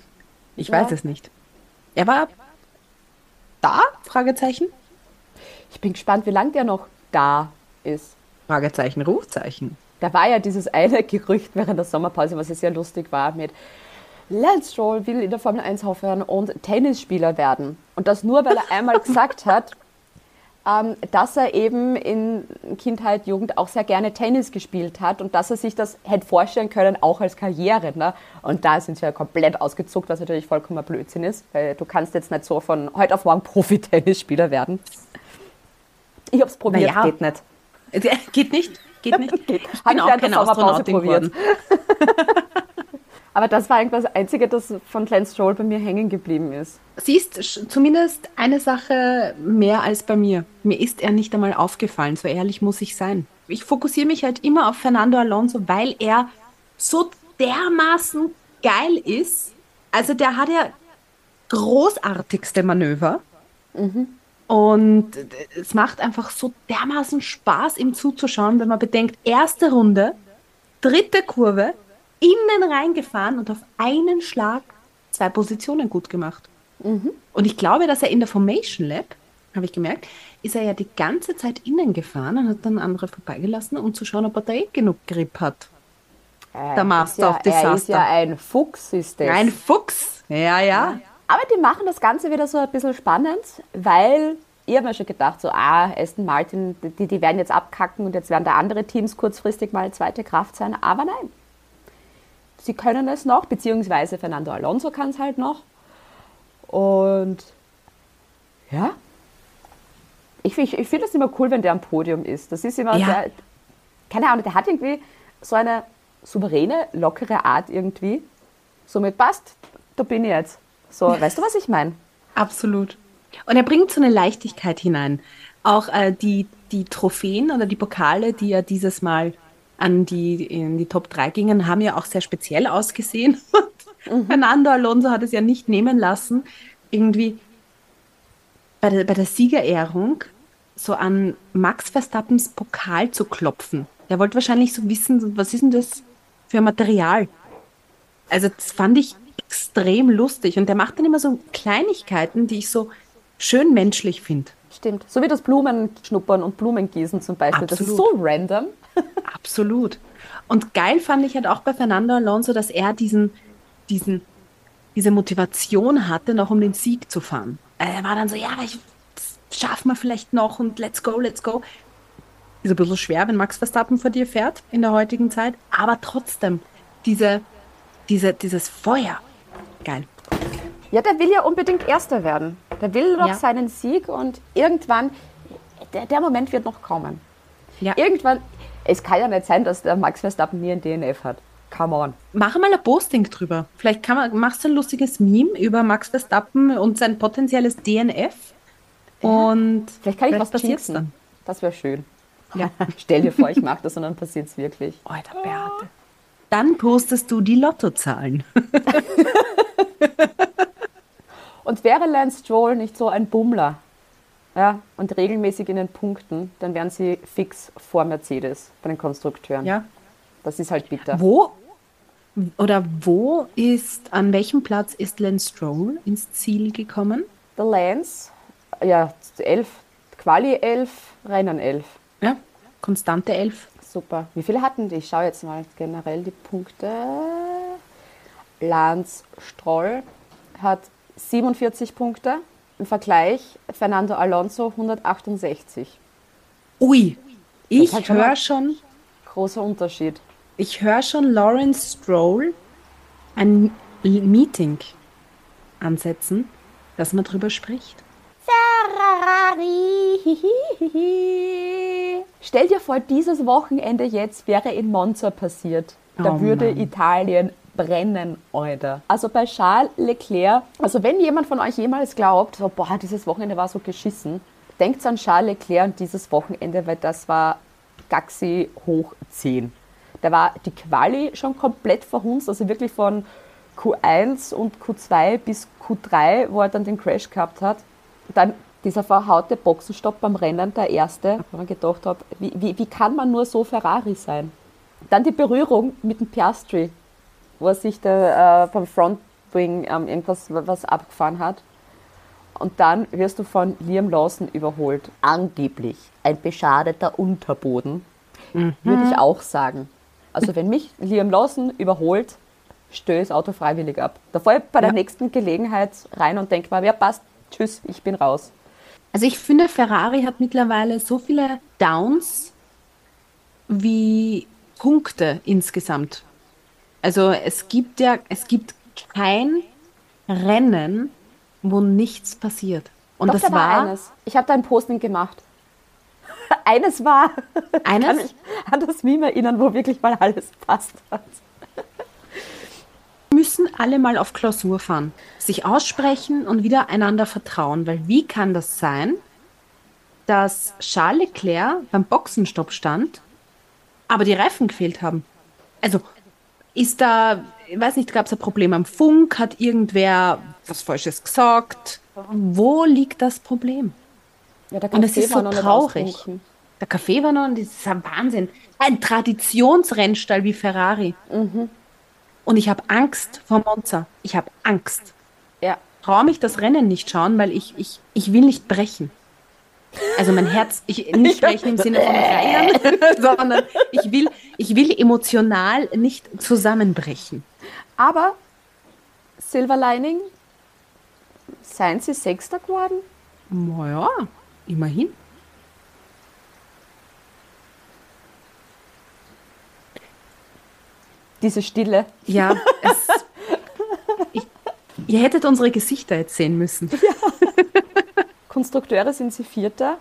[SPEAKER 1] Ich
[SPEAKER 2] Ja.
[SPEAKER 1] weiß es nicht. Er war da? Fragezeichen?
[SPEAKER 2] Ich bin gespannt, wie lange der noch da ist.
[SPEAKER 1] Fragezeichen, Rufzeichen.
[SPEAKER 2] Da war ja dieses eine Gerücht während der Sommerpause, was ja sehr lustig war, mit Lance Stroll will in der Formel 1 aufhören und Tennisspieler werden. Und das nur, weil er einmal gesagt hat, dass er eben in Kindheit, Jugend auch sehr gerne Tennis gespielt hat und dass er sich das hätte vorstellen können, auch als Karriere. Ne? Und da sind sie ja komplett ausgezuckt, was natürlich vollkommen Blödsinn ist, weil du kannst jetzt nicht so von heute auf morgen Profi-Tennisspieler werden. Ich habe es probiert,
[SPEAKER 1] Naja.
[SPEAKER 2] geht nicht.
[SPEAKER 1] Äh, Geht nicht? Geht nicht?
[SPEAKER 2] Geht.
[SPEAKER 1] Ich
[SPEAKER 2] Hab
[SPEAKER 1] bin
[SPEAKER 2] ich
[SPEAKER 1] auch keine Astronautin
[SPEAKER 2] probiert. Aber das war eigentlich das Einzige, das von Lance Stroll bei mir hängen geblieben ist.
[SPEAKER 1] Siehst zumindest eine Sache mehr als bei mir. Mir ist er nicht einmal aufgefallen, so ehrlich muss ich sein. Ich fokussiere mich halt immer auf Fernando Alonso, weil er so dermaßen geil ist. Also der hat ja großartigste Manöver. Und es macht einfach so dermaßen Spaß, ihm zuzuschauen, wenn man bedenkt, erste Runde, dritte Kurve, innen reingefahren und auf einen Schlag zwei Positionen gut gemacht. Und ich glaube, dass er in der Formation Lab habe ich gemerkt, ist er ja die ganze Zeit innen gefahren und hat dann andere vorbeigelassen, um zu schauen, ob er da eh genug Grip hat.
[SPEAKER 2] Er
[SPEAKER 1] Der Master
[SPEAKER 2] ja,
[SPEAKER 1] of
[SPEAKER 2] Er ist
[SPEAKER 1] Disaster.
[SPEAKER 2] ja ein Fuchs, ist das.
[SPEAKER 1] Ein Fuchs. Ja, ja.
[SPEAKER 2] Aber die machen das Ganze wieder so ein bisschen spannend, weil ich habe mir schon gedacht, so, ah, Aston Martin, die, die werden jetzt abkacken und jetzt werden da andere Teams kurzfristig mal zweite Kraft sein. Aber nein, sie können es noch, beziehungsweise Fernando Alonso kann es halt noch. Und ja, ich, ich, ich finde das immer cool, wenn der am Podium ist. Das ist immer,
[SPEAKER 1] Ja.
[SPEAKER 2] der, keine Ahnung, der hat irgendwie so eine souveräne, lockere Art irgendwie. Somit passt, da bin ich jetzt. So, weißt du, was ich meine?
[SPEAKER 1] Absolut. Und er bringt so eine Leichtigkeit hinein. Auch äh, die, die Trophäen oder die Pokale, die ja dieses Mal an die, in die Top 3 gingen, haben ja auch sehr speziell ausgesehen. Und Fernando Alonso hat es ja nicht nehmen lassen, irgendwie bei der, bei der Siegerehrung so an Max Verstappens Pokal zu klopfen. Er wollte wahrscheinlich so wissen, was ist denn das für Material? Also das fand ich extrem lustig. Und der macht dann immer so Kleinigkeiten, die ich so schön menschlich finde.
[SPEAKER 2] Stimmt. So wie das Blumenschnuppern und Blumengießen zum Beispiel. Das ist so
[SPEAKER 1] Absolut.
[SPEAKER 2] random.
[SPEAKER 1] Absolut. Und geil fand ich halt auch bei Fernando Alonso, dass er diesen, diesen, diese Motivation hatte, noch um den Sieg zu fahren. Er war dann so, ja, ich schaffen wir vielleicht noch und let's go, let's go. Ist ein bisschen schwer, wenn Max Verstappen vor dir fährt in der heutigen Zeit, aber trotzdem, diese, diese, dieses Feuer. Geil.
[SPEAKER 2] Ja, der will ja unbedingt Erster werden. Der will noch
[SPEAKER 1] Ja.
[SPEAKER 2] seinen Sieg und irgendwann, der, der Moment wird noch kommen.
[SPEAKER 1] Ja.
[SPEAKER 2] Irgendwann, es kann ja nicht sein, dass der Max Verstappen nie ein DNF hat. Come on.
[SPEAKER 1] Mach mal ein Posting drüber. Vielleicht kann man, machst du ein lustiges Meme über Max Verstappen und sein potenzielles DNF. Und
[SPEAKER 2] Vielleicht kann ich was
[SPEAKER 1] passiert's
[SPEAKER 2] jinxen. Das wäre schön.
[SPEAKER 1] Ja.
[SPEAKER 2] Stell dir vor, ich mache das und dann passiert es wirklich.
[SPEAKER 1] Alter, Beate. Dann postest du die Lottozahlen.
[SPEAKER 2] Und wäre Lance Stroll nicht so ein Bummler ja, und regelmäßig in den Punkten, dann wären sie fix vor Mercedes bei den Konstrukteuren.
[SPEAKER 1] Ja.
[SPEAKER 2] Das ist halt bitter.
[SPEAKER 1] Wo oder wo ist, an welchem Platz ist Lance Stroll ins Ziel gekommen?
[SPEAKER 2] Der Lance, ja, 11, Quali 11, Rennen 11.
[SPEAKER 1] Ja, konstante 11.
[SPEAKER 2] Super. Wie viele hatten die? Ich schaue jetzt mal generell die Punkte. Lance Stroll hat 47 Punkte. Im Vergleich Fernando Alonso 168.
[SPEAKER 1] Ui, ich
[SPEAKER 2] halt
[SPEAKER 1] höre schon,
[SPEAKER 2] Großer Unterschied.
[SPEAKER 1] ich höre schon Lawrence Stroll ein Meeting ansetzen, dass man drüber spricht.
[SPEAKER 2] Ferrari. Stell dir vor, dieses Wochenende jetzt wäre in Monza passiert. Da
[SPEAKER 1] Oh
[SPEAKER 2] würde
[SPEAKER 1] Mann.
[SPEAKER 2] Italien brennen, Alter. Also bei Charles Leclerc, also wenn jemand von euch jemals glaubt, so, boah, dieses Wochenende war so geschissen, denkt an Charles Leclerc und dieses Wochenende, weil das war Gaxi hoch 10. Da war die Quali schon komplett verhunzt, also wirklich von Q1 und Q2 bis Q3, wo er dann den Crash gehabt hat. Dann dieser verhaute Boxenstopp beim Rennen, der erste, wo man gedacht habe, wie, wie, wie kann man nur so Ferrari sein? Dann die Berührung mit dem Piastri, wo sich da, äh, vom Frontwing ähm, irgendwas was abgefahren hat. Und dann wirst du von Liam Lawson überholt. Angeblich ein beschadeter Unterboden, würde ich auch sagen. Also wenn mich Liam Lawson überholt, stöße das Auto freiwillig ab. Da fahre ich bei der
[SPEAKER 1] Ja.
[SPEAKER 2] nächsten Gelegenheit rein und denke mal, wer passt, tschüss, ich bin raus.
[SPEAKER 1] Also ich finde, Ferrari hat mittlerweile so viele Downs wie Punkte insgesamt. Also es gibt ja, es gibt kein Rennen, wo nichts passiert. Und
[SPEAKER 2] Doch,
[SPEAKER 1] das
[SPEAKER 2] da war,
[SPEAKER 1] war
[SPEAKER 2] eines. Ich habe da ein Posting gemacht. eines war. Kann
[SPEAKER 1] eines.
[SPEAKER 2] mich an das Meme erinnern, wo wirklich mal alles passt hat.
[SPEAKER 1] müssen alle mal auf Klausur fahren, sich aussprechen und wieder einander vertrauen, weil wie kann das sein, dass Charles Leclerc beim Boxenstopp stand, aber die Reifen gefehlt haben? Also ist da, ich weiß nicht, gab es ein Problem am Funk, hat irgendwer was Falsches gesagt? Wo liegt das Problem?
[SPEAKER 2] Ja, der
[SPEAKER 1] Und es
[SPEAKER 2] Kaffee
[SPEAKER 1] ist so traurig. Der Kaffee war noch, das ist ein Wahnsinn. Ein Traditionsrennstall wie Ferrari. Und ich habe Angst vor Monza. Ich habe Angst.
[SPEAKER 2] Ja.
[SPEAKER 1] Traue mich das Rennen nicht schauen, weil ich, ich, ich will nicht brechen. Also mein Herz, ich nicht brechen im Sinne von feiern, sondern ich will, ich will emotional nicht zusammenbrechen.
[SPEAKER 2] Aber Silver Lining, seien sie Sechster geworden?
[SPEAKER 1] Naja, immerhin.
[SPEAKER 2] Diese Stille.
[SPEAKER 1] Ja, es, ich, ihr hättet unsere Gesichter jetzt sehen müssen.
[SPEAKER 2] Konstrukteure sind sie Vierter.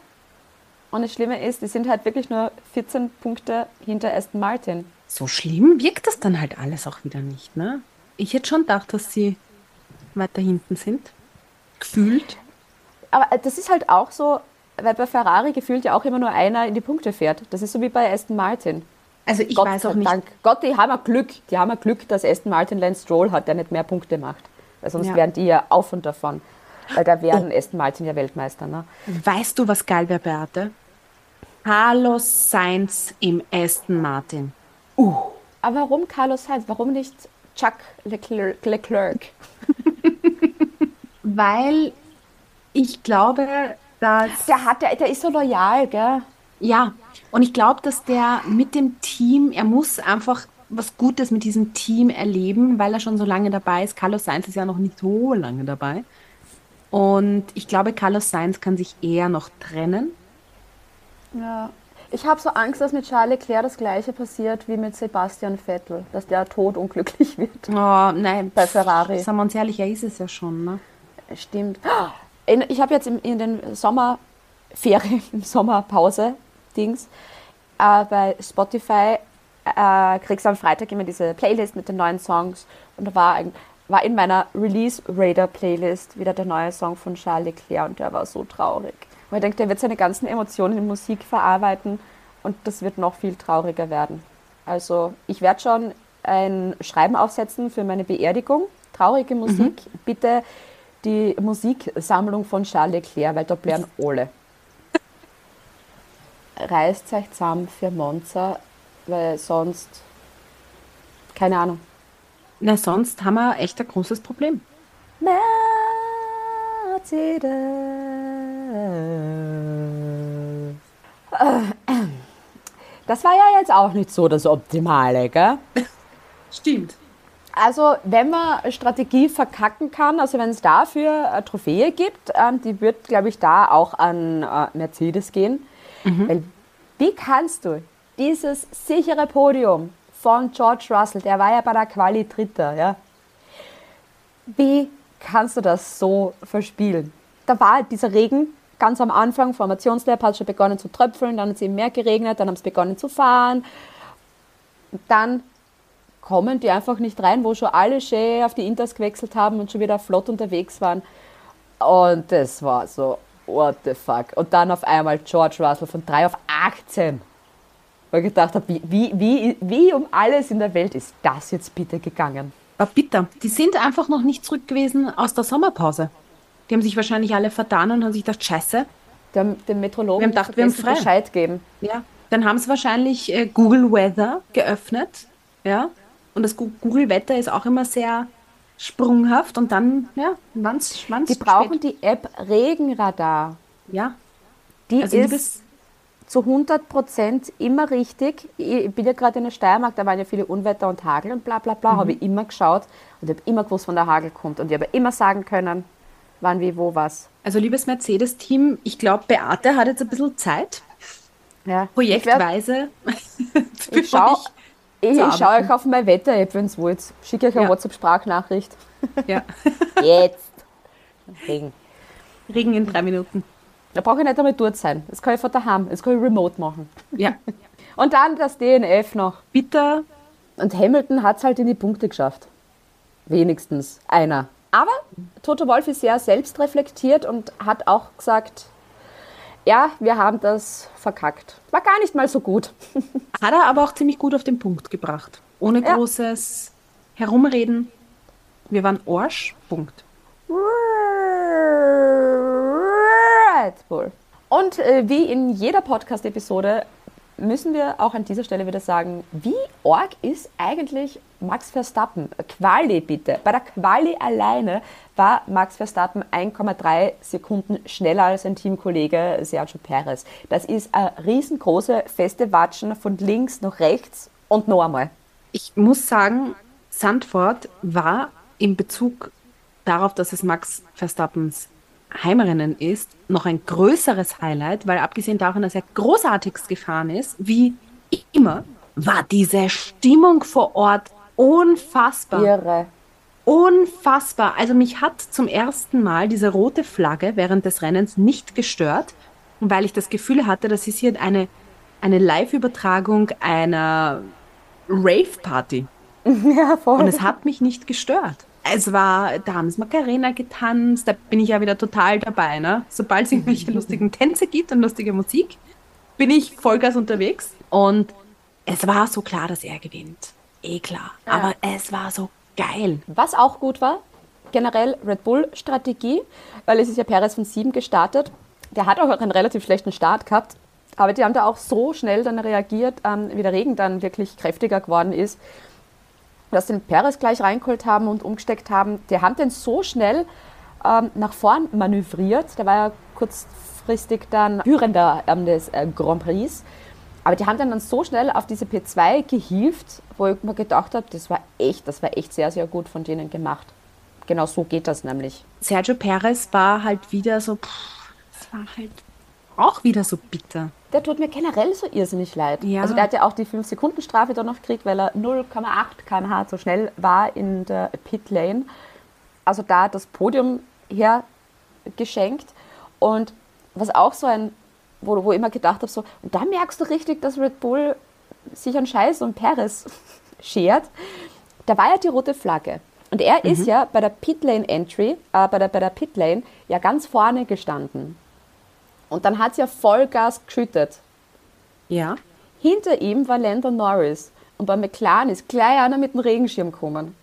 [SPEAKER 2] Und das Schlimme ist, die sind halt wirklich nur 14 Punkte hinter Aston Martin.
[SPEAKER 1] So schlimm wirkt das dann halt alles auch wieder nicht, ne? Ich hätte schon gedacht, dass sie weiter hinten sind. Gefühlt.
[SPEAKER 2] Aber äh, das ist halt auch so, weil bei Ferrari gefühlt ja auch immer nur einer in die Punkte fährt. Das ist so wie bei Aston Martin.
[SPEAKER 1] Also ich
[SPEAKER 2] Gott
[SPEAKER 1] weiß auch nicht.
[SPEAKER 2] Dank. Gott, die haben Glück. Die haben Glück, dass Aston Martin Lance Stroll hat, der nicht mehr Punkte macht. Weil sonst
[SPEAKER 1] Ja.
[SPEAKER 2] wären die ja auf und davon. Weil da wären Aston Martin ja Weltmeister. Ne?
[SPEAKER 1] Weißt du, was geil wäre, Beate? Carlos Sainz im Aston Martin.
[SPEAKER 2] Aber warum Carlos Sainz? Warum nicht Chuck Leclerc? Leclerc?
[SPEAKER 1] Weil ich glaube, dass.
[SPEAKER 2] Der, hat, der, der ist so loyal, gell?
[SPEAKER 1] Ja, und ich glaube, dass der mit dem Team, er muss einfach was Gutes mit diesem Team erleben, weil er schon so lange dabei ist. Carlos Sainz ist ja noch nicht so lange dabei. Und ich glaube, Carlos Sainz kann sich eher noch trennen.
[SPEAKER 2] Ja. Ich habe so Angst, dass mit Charles Leclerc das gleiche passiert wie mit Sebastian Vettel, dass der todunglücklich wird.
[SPEAKER 1] Oh, nein,
[SPEAKER 2] Bei Ferrari.
[SPEAKER 1] Sagen wir uns ehrlich, er ist es ja schon. Ne?
[SPEAKER 2] Stimmt. Ich habe jetzt in, in den Sommerferien, im Sommerpause, Dings, äh, bei Spotify äh, kriegst du am Freitag immer diese Playlist mit den neuen Songs. Und da war, ein, war in meiner Release Raider Playlist wieder der neue Song von Charles Leclerc und der war so traurig. Und ich denke, der wird seine ganzen Emotionen in Musik verarbeiten und das wird noch viel trauriger werden. Also ich werde schon ein Schreiben aufsetzen für meine Beerdigung. Traurige Musik. Bitte die Musiksammlung von Charles Leclerc, weil da bleiben alle. Reißt euch zusammen für Monza, weil sonst, keine Ahnung.
[SPEAKER 1] Na, sonst haben wir echt ein großes Problem.
[SPEAKER 2] Mercedes. Das war ja jetzt auch nicht so das Optimale, gell?
[SPEAKER 1] Stimmt.
[SPEAKER 2] Also, wenn man Strategie verkacken kann, also wenn es dafür eine Trophäe gibt, ähm, die wird, glaube ich, da auch an äh, Mercedes gehen. Weil, wie kannst du dieses sichere Podium von George Russell, der war ja bei der Quali Dritter, ja, wie kannst du das so verspielen? Da war dieser Regen ganz am Anfang, Formationslab hat schon begonnen zu tröpfeln, dann hat es eben mehr geregnet, dann haben sie begonnen zu fahren. Dann kommen die einfach nicht rein, wo schon alle schön auf die Inters gewechselt haben und schon wieder flott unterwegs waren. Und das war so, what the fuck. Und dann auf einmal George Russell von 3 auf 18. Ich gedacht habe, wie, wie, wie, wie um alles in der Welt ist das jetzt bitte gegangen?
[SPEAKER 1] War bitter. Die sind einfach noch nicht zurück gewesen aus der Sommerpause. Die haben sich wahrscheinlich alle vertan und haben sich gedacht, scheiße.
[SPEAKER 2] Dem, dem Metrologen
[SPEAKER 1] Wir haben gedacht, wir haben frei.
[SPEAKER 2] Bescheid geben.
[SPEAKER 1] Ja. Dann haben sie wahrscheinlich äh, Google Weather geöffnet. Ja. Und das Google Wetter ist auch immer sehr sprunghaft und dann, ja, wann's, wann's
[SPEAKER 2] Die brauchen die App Regenradar.
[SPEAKER 1] Ja.
[SPEAKER 2] Die
[SPEAKER 1] Also
[SPEAKER 2] ist zu 100 Prozent immer richtig. Ich bin ja gerade in der Steiermark, da waren ja viele Unwetter und Hagel und bla bla bla, habe ich immer geschaut und habe immer gewusst, wann der Hagel kommt. Und ich habe immer sagen können, wann, wie, wo, was.
[SPEAKER 1] also liebes Mercedes-Team, ich glaube, Beate hat jetzt ein bisschen Zeit,
[SPEAKER 2] Ja.
[SPEAKER 1] projektweise.
[SPEAKER 2] Ich, ich schaue schau euch auf meine Wetter-App, wenn es wollt. Schicke euch eine
[SPEAKER 1] Ja.
[SPEAKER 2] WhatsApp-Sprachnachricht.
[SPEAKER 1] Ja.
[SPEAKER 2] Jetzt. Regen.
[SPEAKER 1] Regen in drei Minuten.
[SPEAKER 2] Da brauche ich nicht einmal dort sein. Das kann ich von daheim. Das kann ich remote machen.
[SPEAKER 1] Ja.
[SPEAKER 2] Und dann das DNF noch.
[SPEAKER 1] Bitter.
[SPEAKER 2] Und Hamilton hat es halt in die Punkte geschafft. Wenigstens einer. Aber Toto Wolf ist sehr selbstreflektiert und hat auch gesagt, ja, wir haben das verkackt. War gar nicht mal so gut.
[SPEAKER 1] Hat er aber auch ziemlich gut auf den Punkt gebracht. Ohne
[SPEAKER 2] Ja.
[SPEAKER 1] großes Herumreden. Wir waren Arsch. Punkt.
[SPEAKER 2] Bull. Und äh, wie in jeder Podcast-Episode müssen wir auch an dieser Stelle wieder sagen, wie arg ist eigentlich Max Verstappen, Quali bitte, bei der Quali alleine war Max Verstappen 1,3 Sekunden schneller als sein Teamkollege Sergio Perez. Das ist eine riesengroße feste Watschen von links nach rechts und noch einmal.
[SPEAKER 1] Ich muss sagen, Sandford war in Bezug darauf, dass es Max Verstappens Heimrennen ist, noch ein größeres Highlight, weil abgesehen davon, dass er großartigst gefahren ist, wie immer, war diese Stimmung vor Ort unfassbar.
[SPEAKER 2] Irre.
[SPEAKER 1] Unfassbar. Also mich hat zum ersten Mal diese rote Flagge während des Rennens nicht gestört, weil ich das Gefühl hatte, das ist hier eine, eine Live-Übertragung einer Rave-Party.
[SPEAKER 2] Ja, voll.
[SPEAKER 1] Und es hat mich nicht gestört. Es war, da haben es Macarena getanzt, da bin ich ja wieder total dabei. Ne? Sobald es irgendwelche lustigen Tänze gibt und lustige Musik, bin ich Vollgas unterwegs. Und es war so klar, dass er gewinnt. Eh klar. Aber es war so geil.
[SPEAKER 2] Was auch gut war, generell Red Bull-Strategie, weil es ist ja Perez von 7 gestartet. Der hat auch einen relativ schlechten Start gehabt, aber die haben da auch so schnell dann reagiert, ähm, wie der Regen dann wirklich kräftiger geworden ist, dass den Perez gleich reingeholt haben und umgesteckt haben. Die haben den so schnell ähm, nach vorn manövriert. Der war ja kurzfristig dann Führender ähm, des äh, Grand Prix. Aber die haben dann, dann so schnell auf diese P2 gehievt, wo ich mir gedacht habe, das war echt, das war echt sehr, sehr gut von denen gemacht. Genau so geht das nämlich.
[SPEAKER 1] Sergio Perez war halt wieder so, pff, es war halt auch wieder so bitter.
[SPEAKER 2] Der tut mir generell so irrsinnig leid.
[SPEAKER 1] Ja.
[SPEAKER 2] Also der hat ja auch die 5-Sekunden-Strafe dann noch gekriegt, weil er 0,8 km/h zu schnell war in der Pit-Lane. Also da das Podium hergeschenkt. Und was auch so ein, wo, wo ich immer gedacht habe, so, und da merkst du richtig, dass Red Bull sich an Scheiß und Perez schert. Da war ja die rote Flagge. Und er ist ja bei der Pitlane-Entry, äh, bei der, bei der Pitlane, ja ganz vorne gestanden. Und dann hat es ja Vollgas geschüttet.
[SPEAKER 1] Ja.
[SPEAKER 2] Hinter ihm war Lando Norris. Und bei McLaren ist gleich einer mit dem Regenschirm gekommen.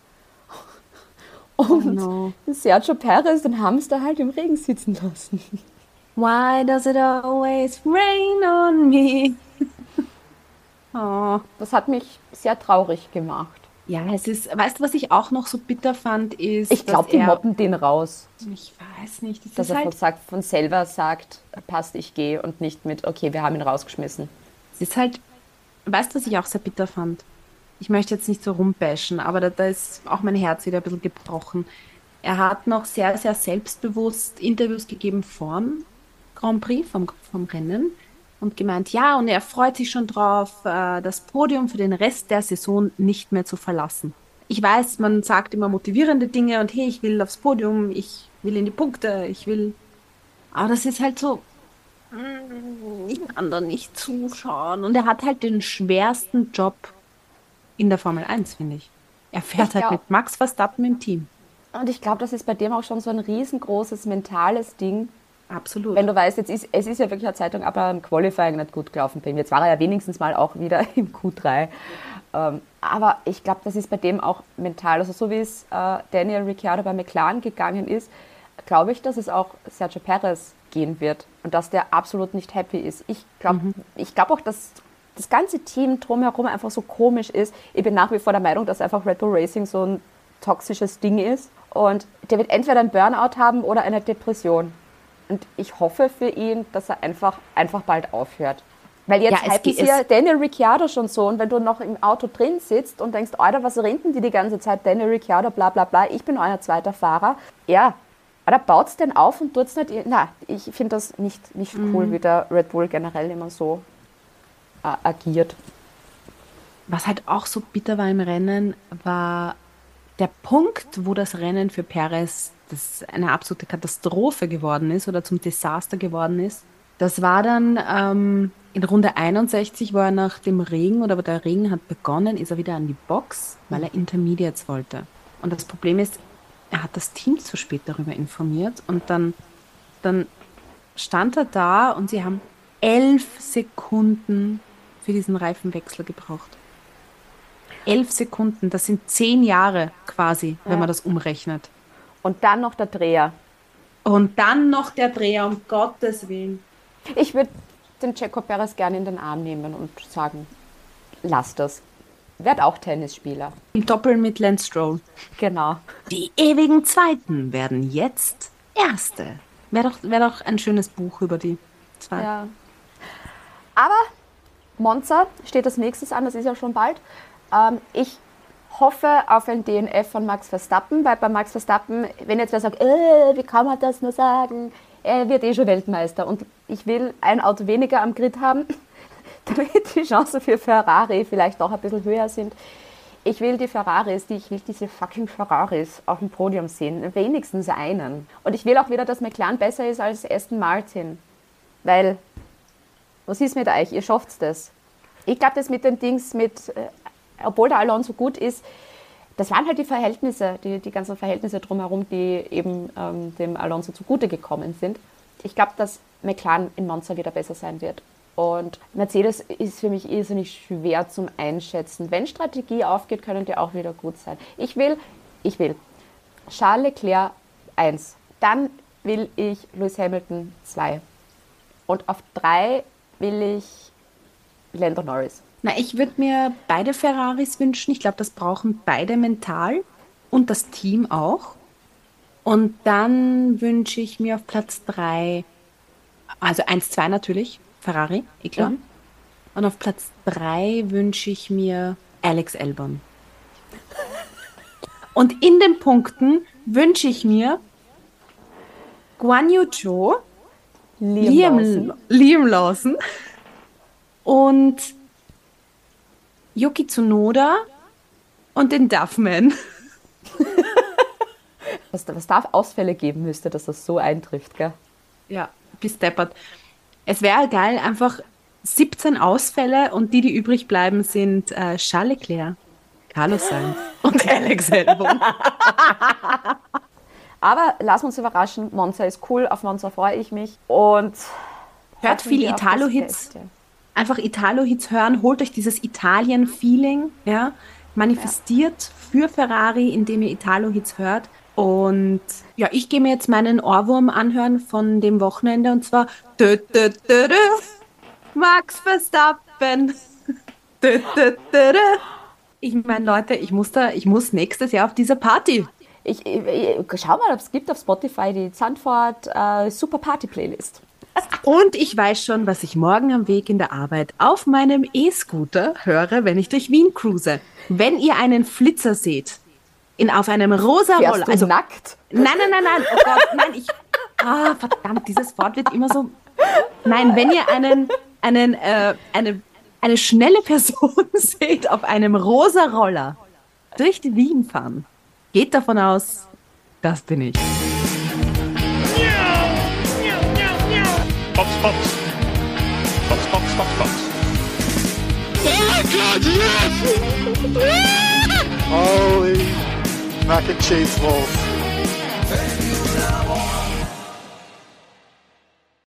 [SPEAKER 2] Und
[SPEAKER 1] no.
[SPEAKER 2] Sergio Perez, den haben sie da halt im Regen sitzen lassen.
[SPEAKER 1] Why does it always rain on me? oh.
[SPEAKER 2] Das hat mich sehr traurig gemacht.
[SPEAKER 1] Ja, es ist, weißt du, was ich auch noch so bitter fand, ist,
[SPEAKER 2] Ich glaube, die
[SPEAKER 1] er-
[SPEAKER 2] mobben den raus.
[SPEAKER 1] Ich weiß nicht, das
[SPEAKER 2] Dass
[SPEAKER 1] ist
[SPEAKER 2] er von,
[SPEAKER 1] halt,
[SPEAKER 2] sagt, von selber sagt, passt, ich gehe und nicht mit, okay, wir haben ihn rausgeschmissen.
[SPEAKER 1] es ist halt, weißt du, was ich auch sehr bitter fand? Ich möchte jetzt nicht so rumbashen, aber da, da ist auch mein Herz wieder ein bisschen gebrochen. Er hat noch sehr, sehr selbstbewusst Interviews gegeben vorm Grand Prix, vom, vom Rennen und gemeint, ja, und er freut sich schon drauf, äh, das Podium für den Rest der Saison nicht mehr zu verlassen. Ich weiß, man sagt immer motivierende Dinge und hey, ich will aufs Podium, ich will in die Punkte, ich will. Aber das ist halt so, mm, ich kann da nicht zuschauen. Und er hat halt den schwersten Job in der Formel 1, finde ich. Er fährt
[SPEAKER 2] Ich
[SPEAKER 1] halt mit Max Verstappen im Team.
[SPEAKER 2] Und ich glaube, das ist bei dem auch schon so ein riesengroßes mentales Ding,
[SPEAKER 1] Absolut.
[SPEAKER 2] wenn du weißt, jetzt ist, es ist ja wirklich eine Zeitung, aber im Qualifying nicht gut gelaufen bin. Jetzt war er ja wenigstens mal auch wieder im Q3. Ähm, aber ich glaube, das ist bei dem auch mental. Also so wie es äh, Daniel Ricciardo bei McLaren gegangen ist, glaube ich, dass es auch Sergio Perez gehen wird und dass der absolut nicht happy ist. Ich glaube ich glaub auch, dass das ganze Team drumherum einfach so komisch ist. Ich bin nach wie vor der Meinung, dass einfach Red Bull Racing so ein toxisches Ding ist. Und der wird entweder einen Burnout haben oder eine Depression. Und ich hoffe für ihn, dass er einfach, einfach bald aufhört. Weil jetzt
[SPEAKER 1] Ja,
[SPEAKER 2] sie ja Daniel Ricciardo schon so. Und wenn du noch im Auto drin sitzt und denkst, Alter, was reden die die ganze Zeit? Daniel Ricciardo, bla bla bla, ich bin euer zweiter Fahrer. Ja, aber baut es denn auf und tut es nicht. Na, ich finde das nicht, nicht cool, wie der Red Bull generell immer so äh, agiert.
[SPEAKER 1] Was halt auch so bitter war im Rennen, war der Punkt, wo das Rennen für Perez das eine absolute Katastrophe geworden ist oder zum Desaster geworden ist. Das war dann ähm, in Runde 61, wo er nach dem Regen oder wo der Regen hat begonnen, ist er wieder an die Box, weil er Intermediates wollte. Und das Problem ist, er hat das Team zu spät darüber informiert und dann, dann stand er da und sie haben elf Sekunden für diesen Reifenwechsel gebraucht. Elf Sekunden, das sind zehn Jahre quasi, wenn
[SPEAKER 2] Ja.
[SPEAKER 1] man das umrechnet.
[SPEAKER 2] Und dann noch der Dreher.
[SPEAKER 1] Und dann noch der Dreher, um Gottes Willen.
[SPEAKER 2] Ich würde den Checo Perez gerne in den Arm nehmen und sagen, lass das. werd auch Tennisspieler.
[SPEAKER 1] Im Doppel mit Lance Stroll.
[SPEAKER 2] Genau.
[SPEAKER 1] Die ewigen Zweiten werden jetzt Erste. Wäre doch, wär doch ein schönes Buch über die zwei.
[SPEAKER 2] Ja. Aber Monza steht als nächstes an, das ist ja schon bald. Ähm, ich hoffe auf ein DNF von Max Verstappen, weil bei Max Verstappen, wenn jetzt wer sagt, äh, wie kann man das nur sagen, er wird eh schon Weltmeister und ich will ein Auto weniger am Grid haben, damit die Chancen für Ferrari vielleicht auch ein bisschen höher sind. Ich will die Ferraris, die, ich will diese fucking Ferraris auf dem Podium sehen, wenigstens einen. Und ich will auch wieder, dass McLaren besser ist als Aston Martin, weil was ist mit euch? Ihr schafft das. Ich glaube, das mit den Dings, mit, äh, obwohl der Alonso gut ist, das waren halt die Verhältnisse, die, die ganzen Verhältnisse drumherum, die eben ähm, dem Alonso zugute gekommen sind. Ich glaube, dass McLaren in Monza wieder besser sein wird. Und Mercedes ist für mich irrsinnig schwer zum Einschätzen. Wenn Strategie aufgeht, können die auch wieder gut sein. Ich will, ich will Charles Leclerc 1. Dann will ich Lewis Hamilton 2. Und auf 3 will ich Lando Norris.
[SPEAKER 1] Na, ich würde mir beide Ferraris wünschen. Ich glaube, das brauchen beide mental und das Team auch. Und dann wünsche ich mir auf Platz 3, also 1, 2 natürlich, Ferrari, eh klar.
[SPEAKER 2] Mhm.
[SPEAKER 1] Und auf Platz 3 wünsche ich mir Alex Albon. Und in den Punkten wünsche ich mir Guan Yu Zhou,
[SPEAKER 2] Liam,
[SPEAKER 1] Liam,
[SPEAKER 2] Lawson.
[SPEAKER 1] Liam Lawson und Yuki Tsunoda und den Duffman.
[SPEAKER 2] Was, was da Ausfälle geben müsste, dass das so eintrifft, gell?
[SPEAKER 1] Ja, bis deppert. Es wäre geil, einfach 17 Ausfälle und die, die übrig bleiben, sind äh, Charles Leclerc, Carlos Sainz und Alex Albon.
[SPEAKER 2] Aber lass uns überraschen, Monza ist cool, auf Monza freue ich mich. Und
[SPEAKER 1] Hört
[SPEAKER 2] hoffen
[SPEAKER 1] viel
[SPEAKER 2] wir auf das
[SPEAKER 1] Italo-Hits. Einfach Italo-Hits hören, holt euch dieses Italien-Feeling, ja, manifestiert für Ferrari, indem ihr Italo-Hits hört. Und ja, ich gehe mir jetzt meinen Ohrwurm anhören von dem Wochenende und zwar dö, dö, dö, Max Verstappen. Ich meine, Leute, ich muss da, ich muss nächstes Jahr auf diese Party.
[SPEAKER 2] Ich, ich, ich, schau mal, ob es gibt auf Spotify die Zandvoort äh, Super Party Playlist.
[SPEAKER 1] Und ich weiß schon, was ich morgen am Weg in der Arbeit auf meinem E-Scooter höre, wenn ich durch Wien cruise. Wenn ihr einen Flitzer seht, in, auf einem rosa Roller. Also,
[SPEAKER 2] nackt?
[SPEAKER 1] nein, nein, nein, nein, oh Gott, nein, ich. Ah, verdammt, dieses Wort wird immer so. Nein, wenn ihr einen, einen, äh, eine, eine schnelle Person seht auf einem rosa Roller durch die Wien fahren, geht davon aus, das bin ich.
[SPEAKER 3] Box. Box, Box, Box, Box.
[SPEAKER 4] Oh my God, yes!
[SPEAKER 5] Holy mac and cheese balls.